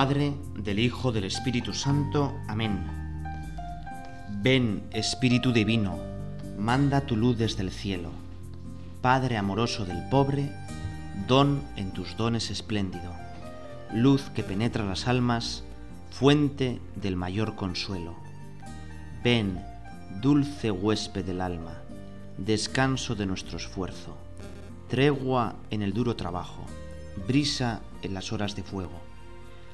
Padre, del Hijo, del Espíritu Santo. Amén. Ven, Espíritu Divino, manda tu luz desde el cielo. Padre amoroso del pobre, don en tus dones espléndido, luz que penetra las almas, fuente del mayor consuelo. Ven, dulce huésped del alma, descanso de nuestro esfuerzo, tregua en el duro trabajo, brisa en las horas de fuego,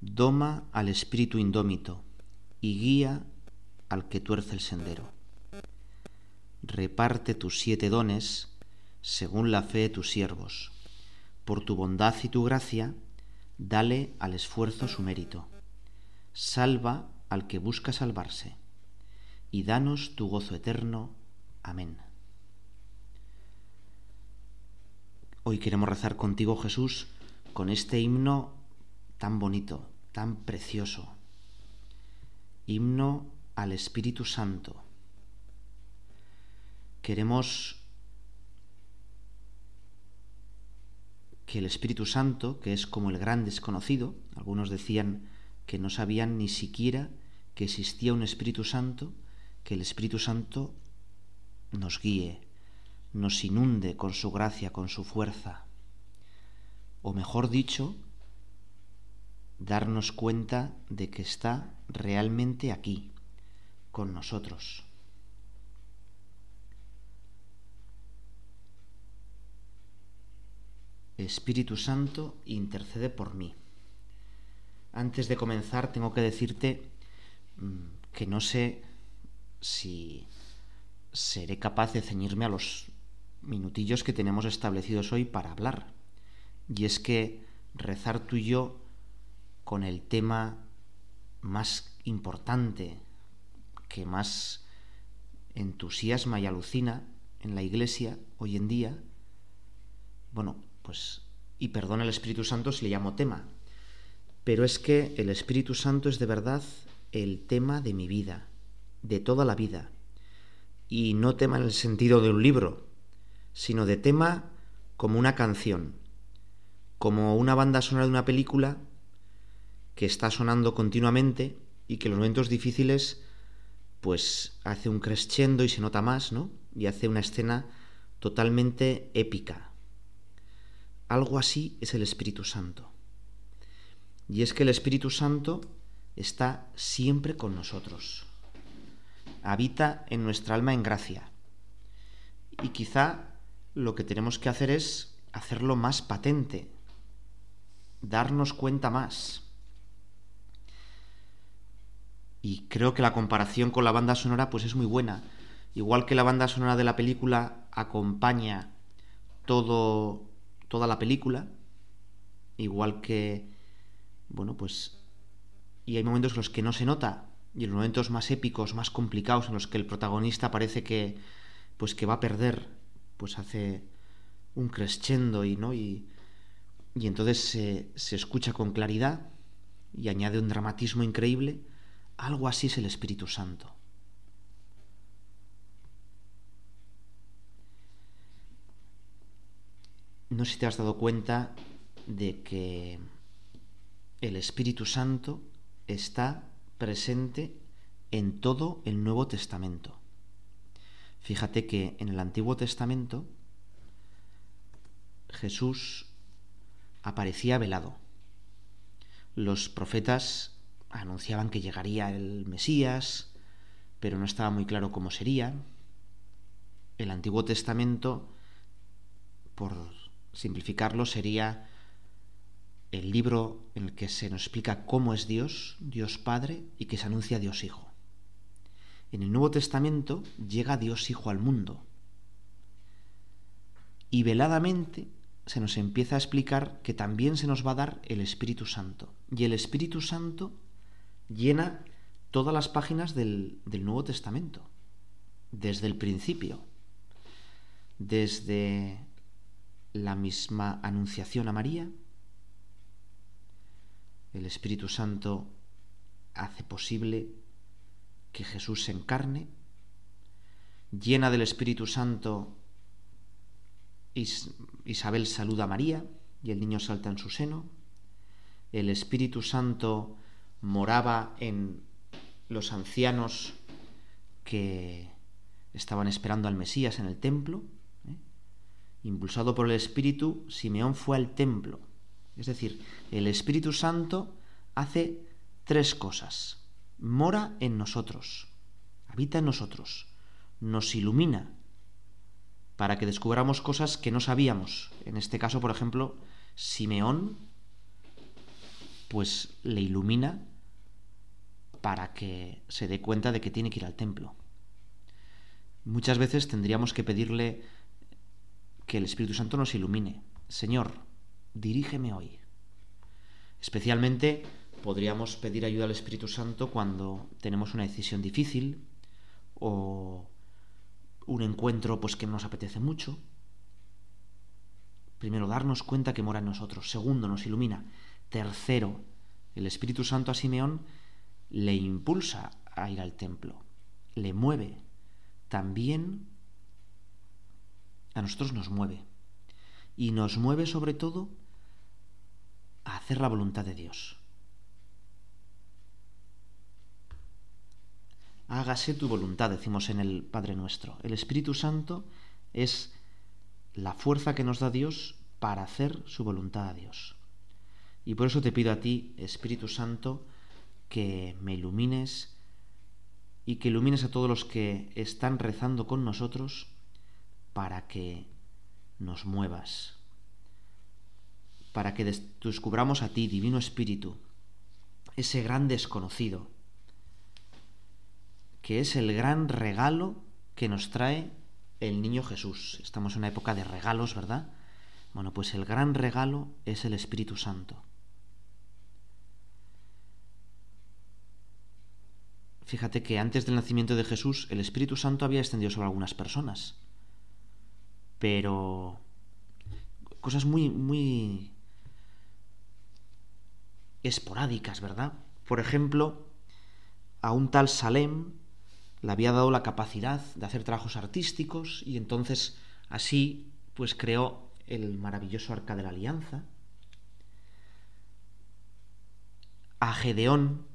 doma al espíritu indómito y guía al que tuerce el sendero. Reparte tus siete dones según la fe de tus siervos. Por tu bondad y tu gracia, dale al esfuerzo su mérito. Salva al que busca salvarse, y danos tu gozo eterno. Amén. Hoy queremos rezar contigo, Jesús, con este himno tan bonito, tan precioso. Himno al Espíritu Santo. Queremos que el Espíritu Santo, que es como el gran desconocido, algunos decían que no sabían ni siquiera que existía un Espíritu Santo, que el Espíritu Santo nos guíe, nos inunde con su gracia, con su fuerza, o mejor dicho, darnos cuenta de que está realmente aquí, con nosotros. Espíritu Santo, intercede por mí. Antes de comenzar, tengo que decirte mm, que no sé si seré capaz de ceñirme a los minutillos que tenemos establecidos hoy para hablar. Y es que rezar tú y yo con el tema más importante, que más entusiasma y alucina en la iglesia hoy en día, bueno, pues, y perdona el Espíritu Santo si le llamo tema, pero es que el Espíritu Santo es de verdad el tema de mi vida, de toda la vida, y no tema en el sentido de un libro, sino de tema como una canción, como una banda sonora de una película que está sonando continuamente y que en los momentos difíciles pues hace un crescendo y se nota más, ¿no? Y hace una escena totalmente épica, algo así es el Espíritu Santo. Y es que el Espíritu Santo está siempre con nosotros. Habita en nuestra alma en gracia. Y quizá lo que tenemos que hacer es hacerlo más patente, darnos cuenta más. Y creo que la comparación con la banda sonora pues es muy buena. Igual que la banda sonora de la película acompaña todo toda la película, igual que, bueno, pues, y hay momentos en los que no se nota, y en los momentos más épicos, más complicados, en los que el protagonista parece que, pues, que va a perder, pues hace un crescendo y, ¿no? Y, y entonces se, se escucha con claridad y añade un dramatismo increíble, algo así es el Espíritu Santo. no sé si te has dado cuenta de que el Espíritu Santo está presente en todo el Nuevo Testamento. Fíjate que en el Antiguo Testamento Jesús aparecía velado. Los profetas anunciaban que llegaría el Mesías, pero no estaba muy claro cómo sería. El Antiguo Testamento, por simplificarlo, sería el libro en el que se nos explica cómo es Dios, Dios Padre, y que se anuncia Dios Hijo. En el Nuevo Testamento llega Dios Hijo al mundo y veladamente se nos empieza a explicar que también se nos va a dar el Espíritu Santo. Y el Espíritu Santo llena todas las páginas del, del Nuevo Testamento, desde el principio, desde la misma anunciación a María, el Espíritu Santo hace posible que Jesús se encarne, llena del Espíritu Santo, Isabel saluda a María y el niño salta en su seno, el Espíritu Santo moraba en los ancianos que estaban esperando al Mesías en el templo. ¿eh? Impulsado por el Espíritu, Simeón fue al templo. Es decir, el Espíritu Santo hace tres cosas. Mora en nosotros, habita en nosotros, nos ilumina para que descubramos cosas que no sabíamos. En este caso, por ejemplo, Simeón, pues le ilumina para que se dé cuenta de que tiene que ir al templo. Muchas veces tendríamos que pedirle que el Espíritu Santo nos ilumine. Señor, dirígeme hoy. Especialmente podríamos pedir ayuda al Espíritu Santo cuando tenemos una decisión difícil o un encuentro pues que nos apetece mucho. Primero, darnos cuenta que mora en nosotros. Segundo, nos ilumina. Tercero, el Espíritu Santo a Simeón le impulsa a ir al templo, le mueve. También a nosotros nos mueve. Y nos mueve sobre todo a hacer la voluntad de Dios. Hágase tu voluntad, decimos en el Padre nuestro. El Espíritu Santo es la fuerza que nos da Dios para hacer su voluntad a Dios. Y por eso te pido a ti, Espíritu Santo, que me ilumines y que ilumines a todos los que están rezando con nosotros para que nos muevas, para que descubramos a ti, Divino Espíritu, ese gran desconocido, que es el gran regalo que nos trae el niño Jesús. Estamos en una época de regalos, ¿verdad? Bueno, pues el gran regalo es el Espíritu Santo. Fíjate que antes del nacimiento de Jesús el Espíritu Santo había extendido sobre algunas personas. Pero cosas muy muy esporádicas, ¿verdad? Por ejemplo, a un tal Salem le había dado la capacidad de hacer trabajos artísticos y entonces así pues creó el maravilloso arca de la alianza. A Gedeón,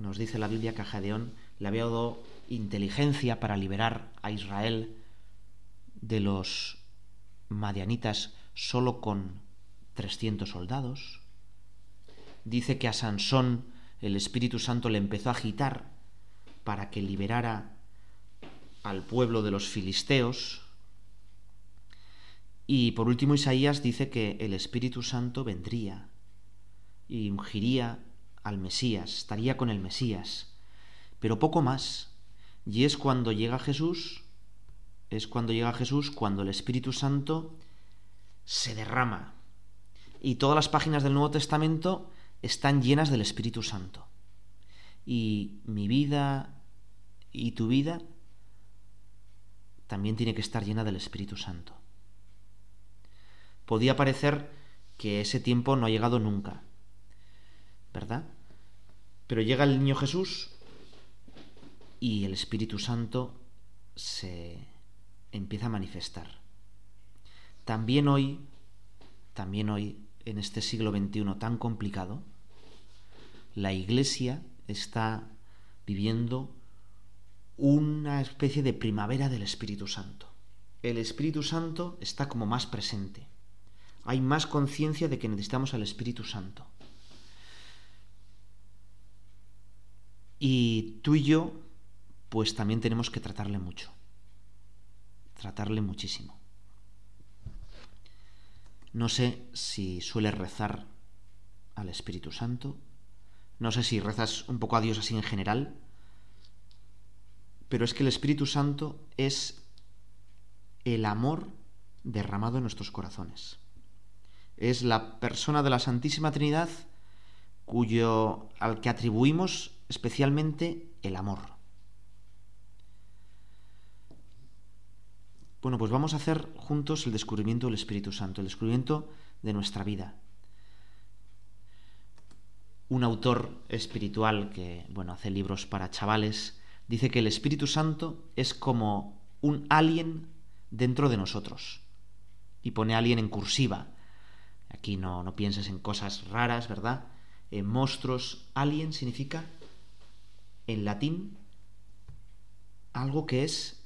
nos dice la Biblia que a Gedeón le había dado inteligencia para liberar a Israel de los madianitas solo con 300 soldados. Dice que a Sansón el Espíritu Santo le empezó a agitar para que liberara al pueblo de los filisteos. Y por último Isaías dice que el Espíritu Santo vendría y ungiría al Mesías, estaría con el Mesías, pero poco más. Y es cuando llega Jesús, es cuando llega Jesús, cuando el Espíritu Santo se derrama. Y todas las páginas del Nuevo Testamento están llenas del Espíritu Santo. Y mi vida y tu vida también tiene que estar llena del Espíritu Santo. Podía parecer que ese tiempo no ha llegado nunca, ¿verdad? Pero llega el niño Jesús y el Espíritu Santo se empieza a manifestar. También hoy, también hoy, en este siglo XXI tan complicado, la Iglesia está viviendo una especie de primavera del Espíritu Santo. El Espíritu Santo está como más presente. Hay más conciencia de que necesitamos al Espíritu Santo. Y tú y yo, pues también tenemos que tratarle mucho. Tratarle muchísimo. No sé si sueles rezar al Espíritu Santo. No sé si rezas un poco a Dios así en general pero es que el Espíritu Santo es el amor derramado en nuestros corazones. es la persona de la Santísima Trinidad cuyo al que atribuimos especialmente el amor. Bueno, pues vamos a hacer juntos el descubrimiento del Espíritu Santo, el descubrimiento de nuestra vida. Un autor espiritual que, bueno, hace libros para chavales, dice que el Espíritu Santo es como un alien dentro de nosotros. Y pone alien en cursiva. Aquí no, no pienses en cosas raras, ¿verdad? En monstruos. Alien significa, en latín, algo que es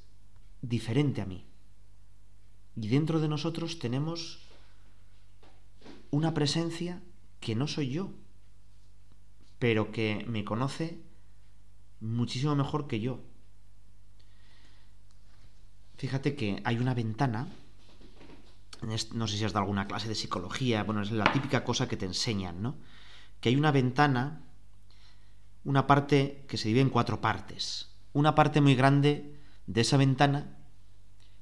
diferente a mí. Y dentro de nosotros tenemos una presencia que no soy yo, pero que me conoce muchísimo mejor que yo. Fíjate que hay una ventana, no sé si has dado alguna clase de psicología, bueno, es la típica cosa que te enseñan, ¿no? Que hay una ventana, una parte que se divide en cuatro partes. Una parte muy grande de esa ventana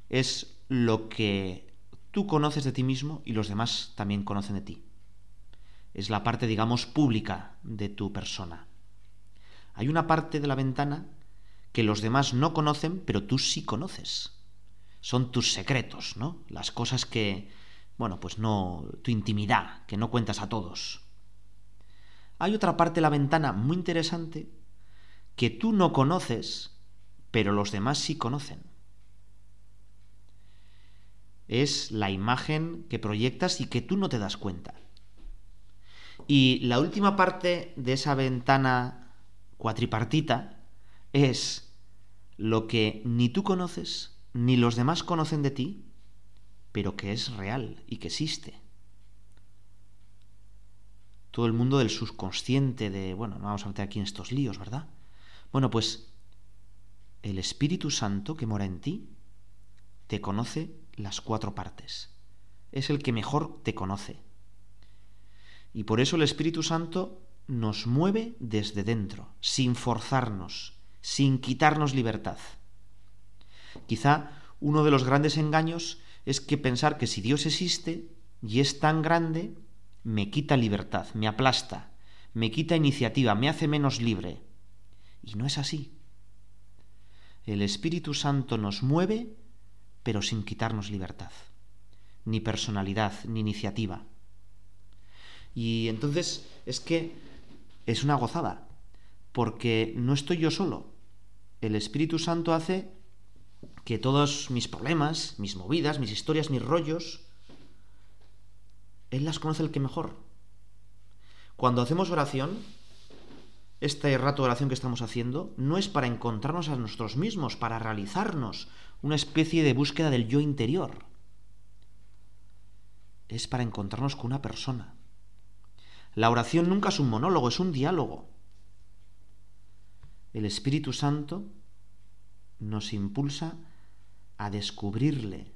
es lo que tú conoces de ti mismo y los demás también conocen de ti. Es la parte, digamos, pública de tu persona. Hay una parte de la ventana que los demás no conocen, pero tú sí conoces. Son tus secretos, ¿no? Las cosas que, bueno, pues no, tu intimidad, que no cuentas a todos. Hay otra parte de la ventana muy interesante que tú no conoces, pero los demás sí conocen es la imagen que proyectas y que tú no te das cuenta. Y la última parte de esa ventana cuatripartita es lo que ni tú conoces ni los demás conocen de ti, pero que es real y que existe. Todo el mundo del subconsciente de, bueno, no vamos a meter aquí en estos líos, ¿verdad? Bueno, pues el Espíritu Santo que mora en ti te conoce las cuatro partes. Es el que mejor te conoce. Y por eso el Espíritu Santo nos mueve desde dentro, sin forzarnos, sin quitarnos libertad. Quizá uno de los grandes engaños es que pensar que si Dios existe y es tan grande, me quita libertad, me aplasta, me quita iniciativa, me hace menos libre. Y no es así. El Espíritu Santo nos mueve pero sin quitarnos libertad, ni personalidad, ni iniciativa. Y entonces es que es una gozada, porque no estoy yo solo. El Espíritu Santo hace que todos mis problemas, mis movidas, mis historias, mis rollos, Él las conoce el que mejor. Cuando hacemos oración, este rato de oración que estamos haciendo, no es para encontrarnos a nosotros mismos, para realizarnos, una especie de búsqueda del yo interior. Es para encontrarnos con una persona. La oración nunca es un monólogo, es un diálogo. El Espíritu Santo nos impulsa a descubrirle.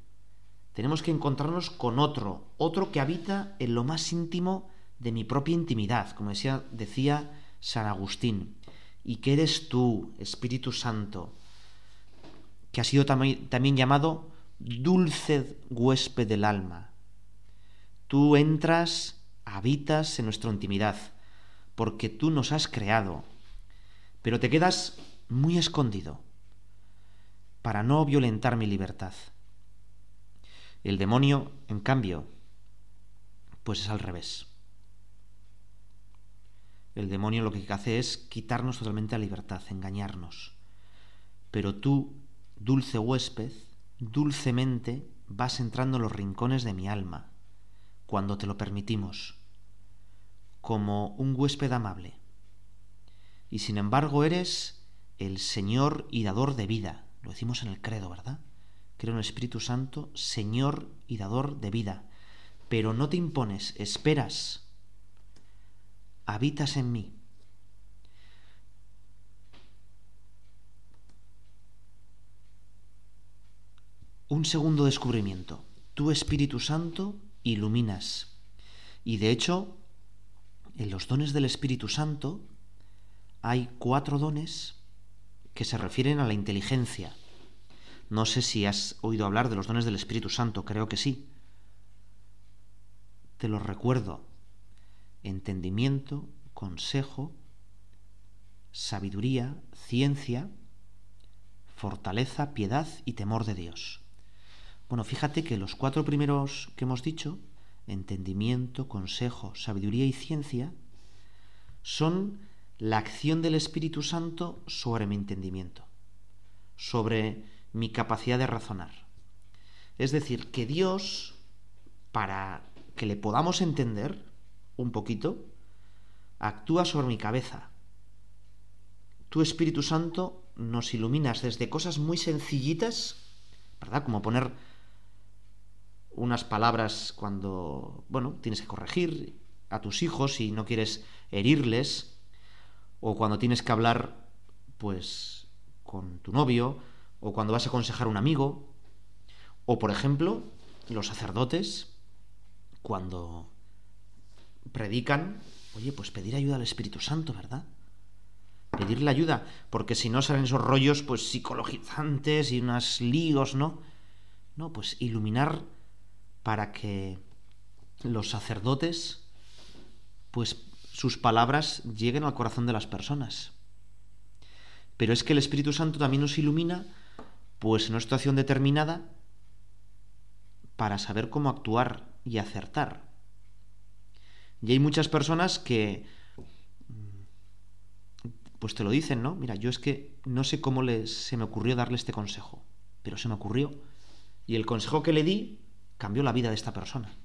Tenemos que encontrarnos con otro, otro que habita en lo más íntimo de mi propia intimidad, como decía, San Agustín, y que eres tú, Espíritu Santo, que ha sido también llamado dulce huésped del alma. Tú entras, habitas en nuestra intimidad, porque tú nos has creado, pero te quedas muy escondido para no violentar mi libertad. El demonio, en cambio, pues es al revés. El demonio lo que hace es quitarnos totalmente la libertad, engañarnos. Pero tú dulce huésped, dulcemente vas entrando en los rincones de mi alma, cuando te lo permitimos, como un huésped amable. Y sin embargo eres el Señor y dador de vida, lo decimos en el credo, ¿verdad? Creo en el Espíritu Santo, Señor y dador de vida, pero no te impones, esperas, habitas en mí. un segundo descubrimiento. Tu Espíritu Santo iluminas. Y de hecho, en los dones del Espíritu Santo hay cuatro dones que se refieren a la inteligencia. No sé si has oído hablar de los dones del Espíritu Santo, creo que sí. te lo recuerdo, entendimiento, consejo, sabiduría, ciencia, fortaleza, piedad y temor de Dios. Bueno, fíjate que los cuatro primeros que hemos dicho, entendimiento, consejo, sabiduría y ciencia, son la acción del Espíritu Santo sobre mi entendimiento, sobre mi capacidad de razonar. Es decir, que Dios, para que le podamos entender un poquito, actúa sobre mi cabeza. Tu Espíritu Santo nos iluminas desde cosas muy sencillitas, ¿verdad? Como poner unas palabras cuando, bueno, tienes que corregir a tus hijos y no quieres herirles, o cuando tienes que hablar, pues, con tu novio, o cuando vas a aconsejar a un amigo, o por ejemplo, los sacerdotes, cuando predican, oye, pues pedir ayuda al Espíritu Santo, ¿verdad? Pedirle ayuda, porque si no salen esos rollos, pues psicologizantes y unos líos, ¿no? No, pues iluminar para que los sacerdotes, pues sus palabras lleguen al corazón de las personas. Pero es que el Espíritu Santo también nos ilumina, pues en una situación determinada, para saber cómo actuar y acertar. Y hay muchas personas que, pues te lo dicen, ¿no? Mira, yo es que no sé cómo se me ocurrió darle este consejo, pero se me ocurrió. Y el consejo que le di cambió la vida de esta persona.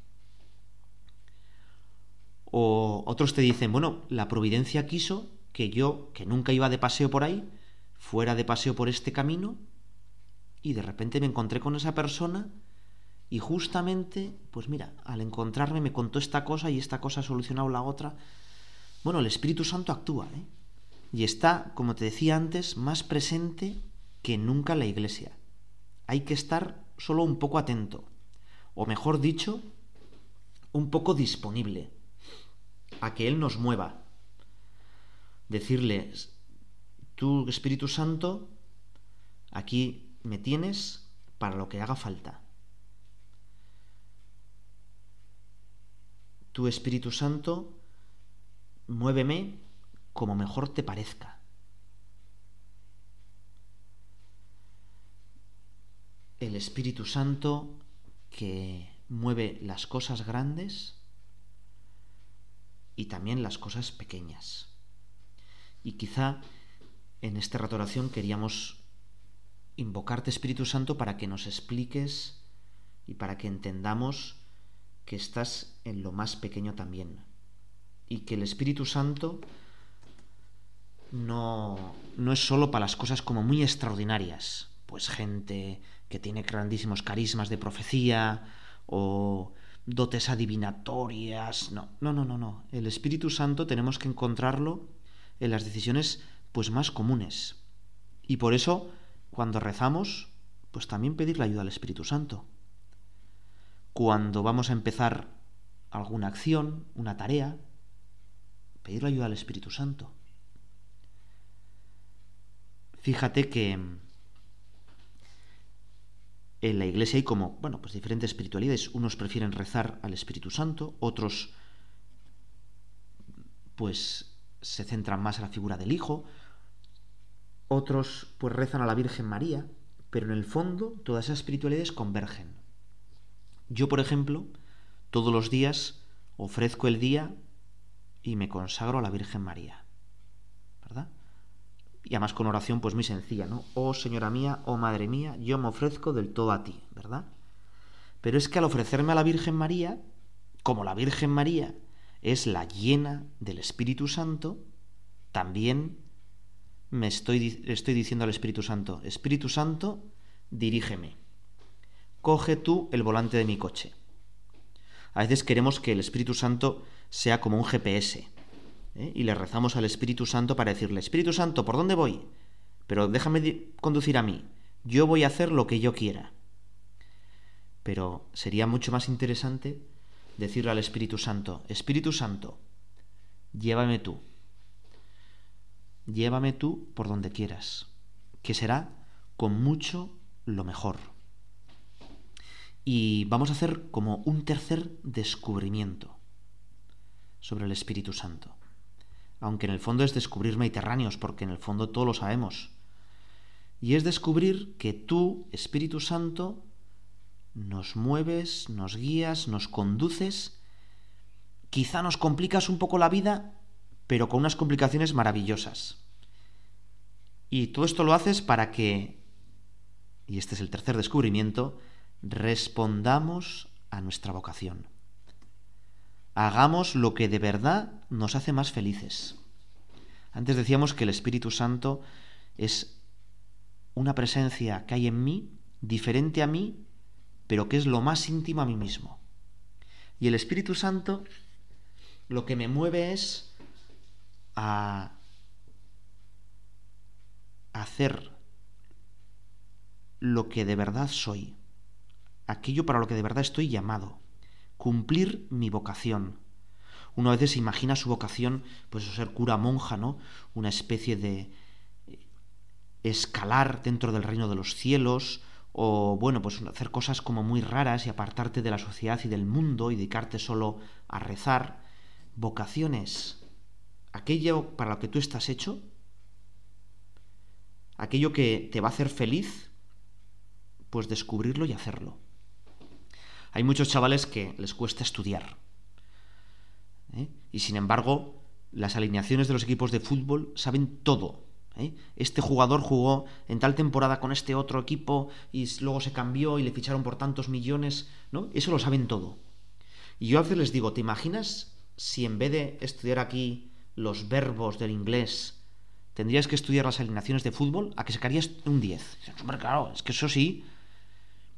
O otros te dicen, bueno, la providencia quiso que yo, que nunca iba de paseo por ahí, fuera de paseo por este camino y de repente me encontré con esa persona y justamente, pues mira, al encontrarme me contó esta cosa y esta cosa ha solucionado la otra. Bueno, el Espíritu Santo actúa, ¿eh? Y está, como te decía antes, más presente que nunca en la iglesia. Hay que estar solo un poco atento o mejor dicho, un poco disponible a que Él nos mueva. Decirle, tú Espíritu Santo, aquí me tienes para lo que haga falta. Tu Espíritu Santo, muéveme como mejor te parezca. El Espíritu Santo que mueve las cosas grandes y también las cosas pequeñas. Y quizá en esta rato oración queríamos invocarte Espíritu Santo para que nos expliques y para que entendamos que estás en lo más pequeño también. Y que el Espíritu Santo no, no es solo para las cosas como muy extraordinarias, pues gente que tiene grandísimos carismas de profecía o dotes adivinatorias. No, no, no, no, no. El Espíritu Santo tenemos que encontrarlo en las decisiones pues más comunes. Y por eso, cuando rezamos, pues también pedir la ayuda al Espíritu Santo. Cuando vamos a empezar alguna acción, una tarea, pedir la ayuda al Espíritu Santo. Fíjate que en la iglesia hay como, bueno, pues diferentes espiritualidades. Unos prefieren rezar al Espíritu Santo, otros pues se centran más en la figura del Hijo, otros pues rezan a la Virgen María, pero en el fondo todas esas espiritualidades convergen. Yo, por ejemplo, todos los días ofrezco el día y me consagro a la Virgen María. ¿Verdad? y además con oración pues muy sencilla, ¿no? Oh Señora mía, oh Madre mía, yo me ofrezco del todo a ti, ¿verdad? Pero es que al ofrecerme a la Virgen María, como la Virgen María es la llena del Espíritu Santo, también me estoy, estoy diciendo al Espíritu Santo, Espíritu Santo, dirígeme, coge tú el volante de mi coche. A veces queremos que el Espíritu Santo sea como un GPS, ¿eh? y le rezamos al Espíritu Santo para decirle, Espíritu Santo, ¿por dónde voy? Pero déjame conducir a mí, yo voy a hacer lo que yo quiera. Pero sería mucho más interesante decirle al Espíritu Santo, Espíritu Santo, llévame tú, llévame tú por donde quieras, que será con mucho lo mejor. Y vamos a hacer como un tercer descubrimiento sobre el Espíritu Santo. Aunque en el fondo es descubrir mediterráneos, porque en el fondo todo lo sabemos. Y es descubrir que tú, Espíritu Santo, nos mueves, nos guías, nos conduces, quizá nos complicas un poco la vida, pero con unas complicaciones maravillosas. Y todo esto lo haces para que, y este es el tercer descubrimiento, respondamos a nuestra vocación. Hagamos lo que de verdad nos hace más felices. Antes decíamos que el Espíritu Santo es una presencia que hay en mí, diferente a mí, pero que es lo más íntimo a mí mismo. Y el Espíritu Santo lo que me mueve es a hacer lo que de verdad soy, aquello para lo que de verdad estoy llamado, cumplir mi vocación. Uno a veces se imagina su vocación, pues ser cura monja, ¿no? Una especie de escalar dentro del reino de los cielos, o bueno, pues hacer cosas como muy raras y apartarte de la sociedad y del mundo y dedicarte solo a rezar, vocaciones, aquello para lo que tú estás hecho, aquello que te va a hacer feliz, pues descubrirlo y hacerlo. Hay muchos chavales que les cuesta estudiar. ¿eh? Y sin embargo, las alineaciones de los equipos de fútbol saben todo ¿eh? Este jugador jugó en tal temporada con este otro equipo y luego se cambió y le ficharon por tantos millones, ¿no? Eso lo saben todo. Y yo a veces les digo, ¿te imaginas si en vez de estudiar aquí los verbos del inglés, tendrías que estudiar las alineaciones de fútbol? ¿A que sacarías un 10? Hombre, claro, es que eso sí.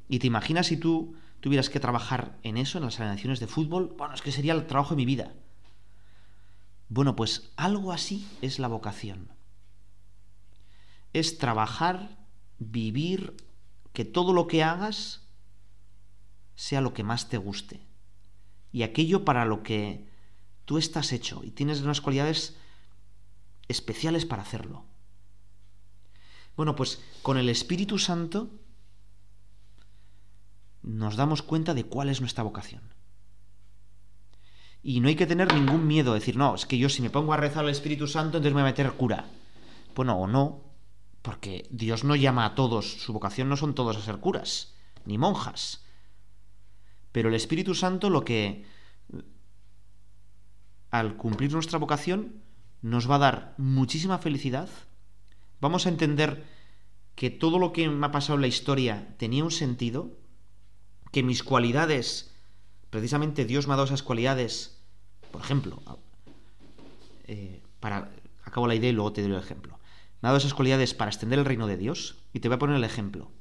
¿Y te imaginas si tú tuvieras que trabajar en eso, en las alineaciones de fútbol? Bueno, es que sería el trabajo de mi vida. Bueno, pues algo así es la vocación es trabajar, vivir, que todo lo que hagas sea lo que más te guste. Y aquello para lo que tú estás hecho y tienes unas cualidades especiales para hacerlo. Bueno, pues con el Espíritu Santo nos damos cuenta de cuál es nuestra vocación. Y no hay que tener ningún miedo, decir, no, es que yo si me pongo a rezar al Espíritu Santo, entonces me voy a meter cura. Bueno, o no, porque Dios no llama a todos, su vocación no son todos a ser curas, ni monjas. Pero el Espíritu Santo lo que, al cumplir nuestra vocación, nos va a dar muchísima felicidad. Vamos a entender que todo lo que me ha pasado en la historia tenía un sentido, que mis cualidades, precisamente Dios me ha dado esas cualidades, por ejemplo, eh, para, acabo la idea y luego te doy el ejemplo me ha dado esas cualidades para extender el reino de Dios. Y te voy a poner el ejemplo.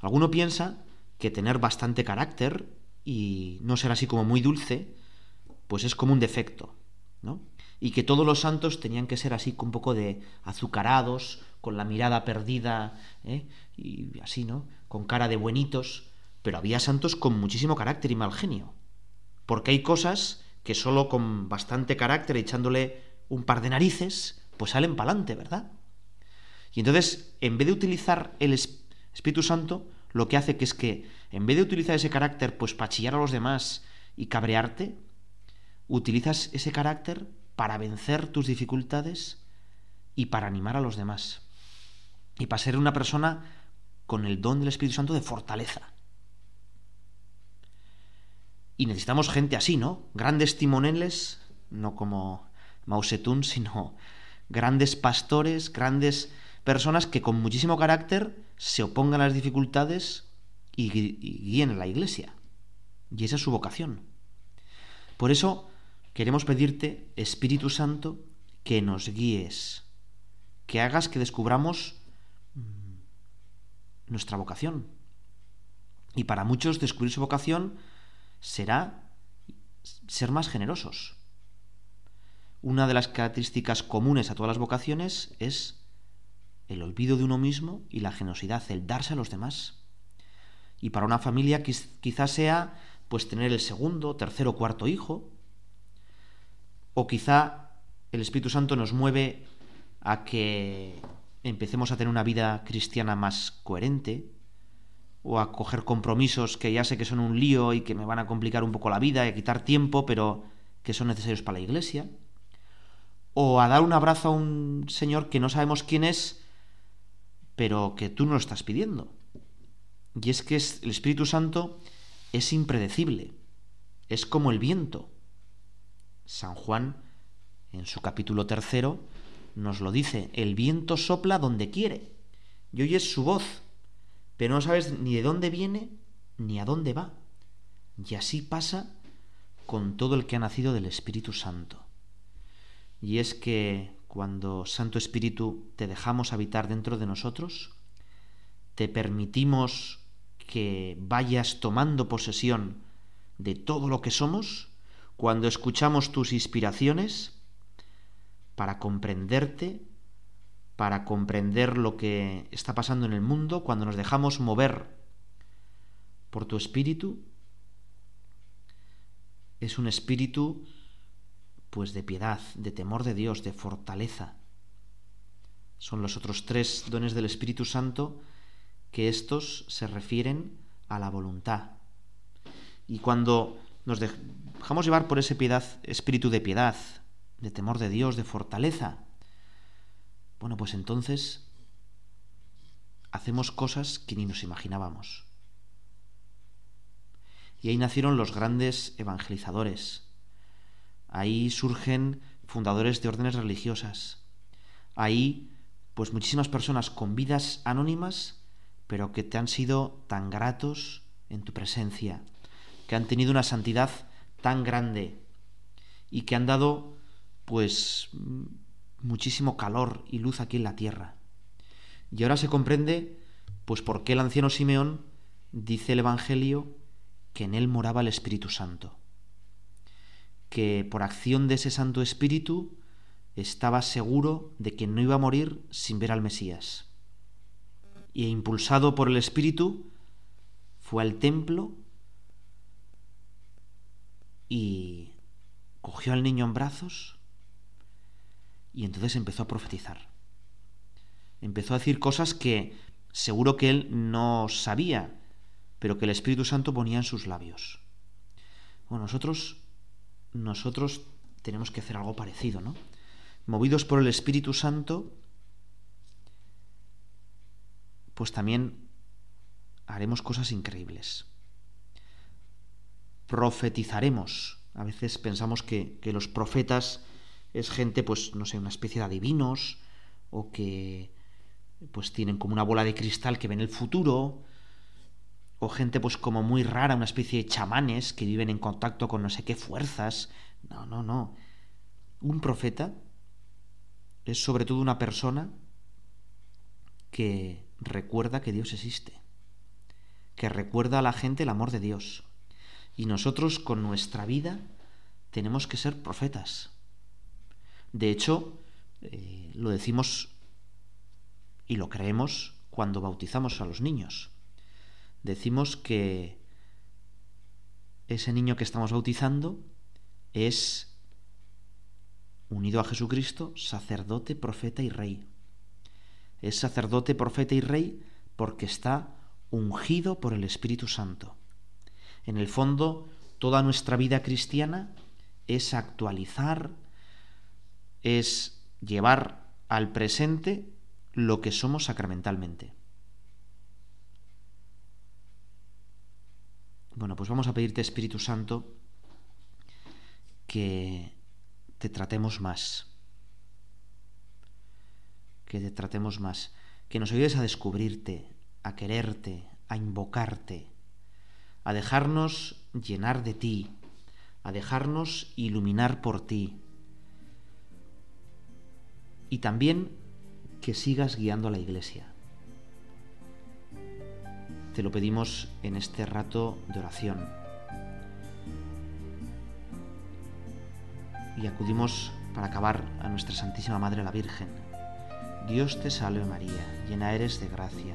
Alguno piensa que tener bastante carácter y no ser así como muy dulce, pues es como un defecto, ¿no? Y que todos los santos tenían que ser así con un poco de azucarados, con la mirada perdida, ¿eh? y así, ¿no? Con cara de buenitos, pero había santos con muchísimo carácter y mal genio. Porque hay cosas que solo con bastante carácter, echándole un par de narices, pues salen pa'lante, ¿verdad? Y entonces, en vez de utilizar el Espíritu Santo, lo que hace que es que, en vez de utilizar ese carácter, pues para chillar a los demás y cabrearte, utilizas ese carácter para vencer tus dificultades y para animar a los demás. Y para ser una persona con el don del Espíritu Santo de fortaleza. Y necesitamos gente así, ¿no? Grandes timoneles, no como Mao Zedong, sino grandes pastores, grandes personas que con muchísimo carácter se opongan a las dificultades y, guíen a la iglesia. Y esa es su vocación. Por eso queremos pedirte, Espíritu Santo, que nos guíes, que hagas que descubramos mm, nuestra vocación. Y para muchos descubrir su vocación será ser más generosos. Una de las características comunes a todas las vocaciones es el olvido de uno mismo y la generosidad, el darse a los demás. Y para una familia quizás sea pues tener el segundo, tercero, cuarto hijo, o quizá el Espíritu Santo nos mueve a que empecemos a tener una vida cristiana más coherente, o a coger compromisos que ya sé que son un lío y que me van a complicar un poco la vida y a quitar tiempo, pero que son necesarios para la iglesia, o a dar un abrazo a un señor que no sabemos quién es, pero que tú no lo estás pidiendo. Y es que el Espíritu Santo es impredecible, es como el viento. San Juan, en su capítulo tercero, nos lo dice, el viento sopla donde quiere, y oyes su voz, pero no sabes ni de dónde viene ni a dónde va. Y así pasa con todo el que ha nacido del Espíritu Santo. Y es que cuando Santo Espíritu te dejamos habitar dentro de nosotros, te permitimos que vayas tomando posesión de todo lo que somos, cuando escuchamos tus inspiraciones, para comprenderte, para comprender lo que está pasando en el mundo, cuando nos dejamos mover por tu espíritu, es un espíritu pues de piedad, de temor de Dios, de fortaleza. Son los otros tres dones del Espíritu Santo que estos se refieren a la voluntad. Y cuando nos dejamos llevar por ese piedad, espíritu de piedad, de temor de Dios, de fortaleza, bueno, pues entonces hacemos cosas que ni nos imaginábamos. Y ahí nacieron los grandes evangelizadores. Ahí surgen fundadores de órdenes religiosas. Ahí, pues muchísimas personas con vidas anónimas, pero que te han sido tan gratos en tu presencia, que han tenido una santidad tan grande y que han dado, pues, muchísimo calor y luz aquí en la tierra. Y ahora se comprende, pues, por qué el anciano Simeón dice el Evangelio que en él moraba el Espíritu Santo, que por acción de ese Santo Espíritu estaba seguro de que no iba a morir sin ver al Mesías. Y impulsado por el Espíritu, fue al templo y cogió al niño en brazos y entonces empezó a profetizar. Empezó a decir cosas que seguro que él no sabía, pero que el Espíritu Santo ponía en sus labios. Bueno, nosotros, nosotros tenemos que hacer algo parecido, ¿no? Movidos por el Espíritu Santo, pues también haremos cosas increíbles. Profetizaremos. A veces pensamos que, los profetas es gente, pues, no sé, una especie de adivinos, o que pues tienen como una bola de cristal que ven el futuro, o gente pues como muy rara, una especie de chamanes que viven en contacto con no sé qué fuerzas. No, no, no. Un profeta es sobre todo una persona que recuerda que Dios existe, que recuerda a la gente el amor de Dios. Y nosotros con nuestra vida tenemos que ser profetas. De hecho, eh, lo decimos y lo creemos cuando bautizamos a los niños. Decimos que ese niño que estamos bautizando es, unido a Jesucristo, sacerdote, profeta y rey. Es sacerdote, profeta y rey porque está ungido por el Espíritu Santo. En el fondo, toda nuestra vida cristiana es actualizar, es llevar al presente lo que somos sacramentalmente. Bueno, pues vamos a pedirte, Espíritu Santo, que te tratemos más. Que te tratemos más. Que nos ayudes a descubrirte, a quererte, a invocarte, a dejarnos llenar de ti, a dejarnos iluminar por ti, y también que sigas guiando a la iglesia. Te lo pedimos en este rato de oración. Y acudimos para acabar a nuestra Santísima Madre la Virgen. Dios te salve María, llena eres de gracia,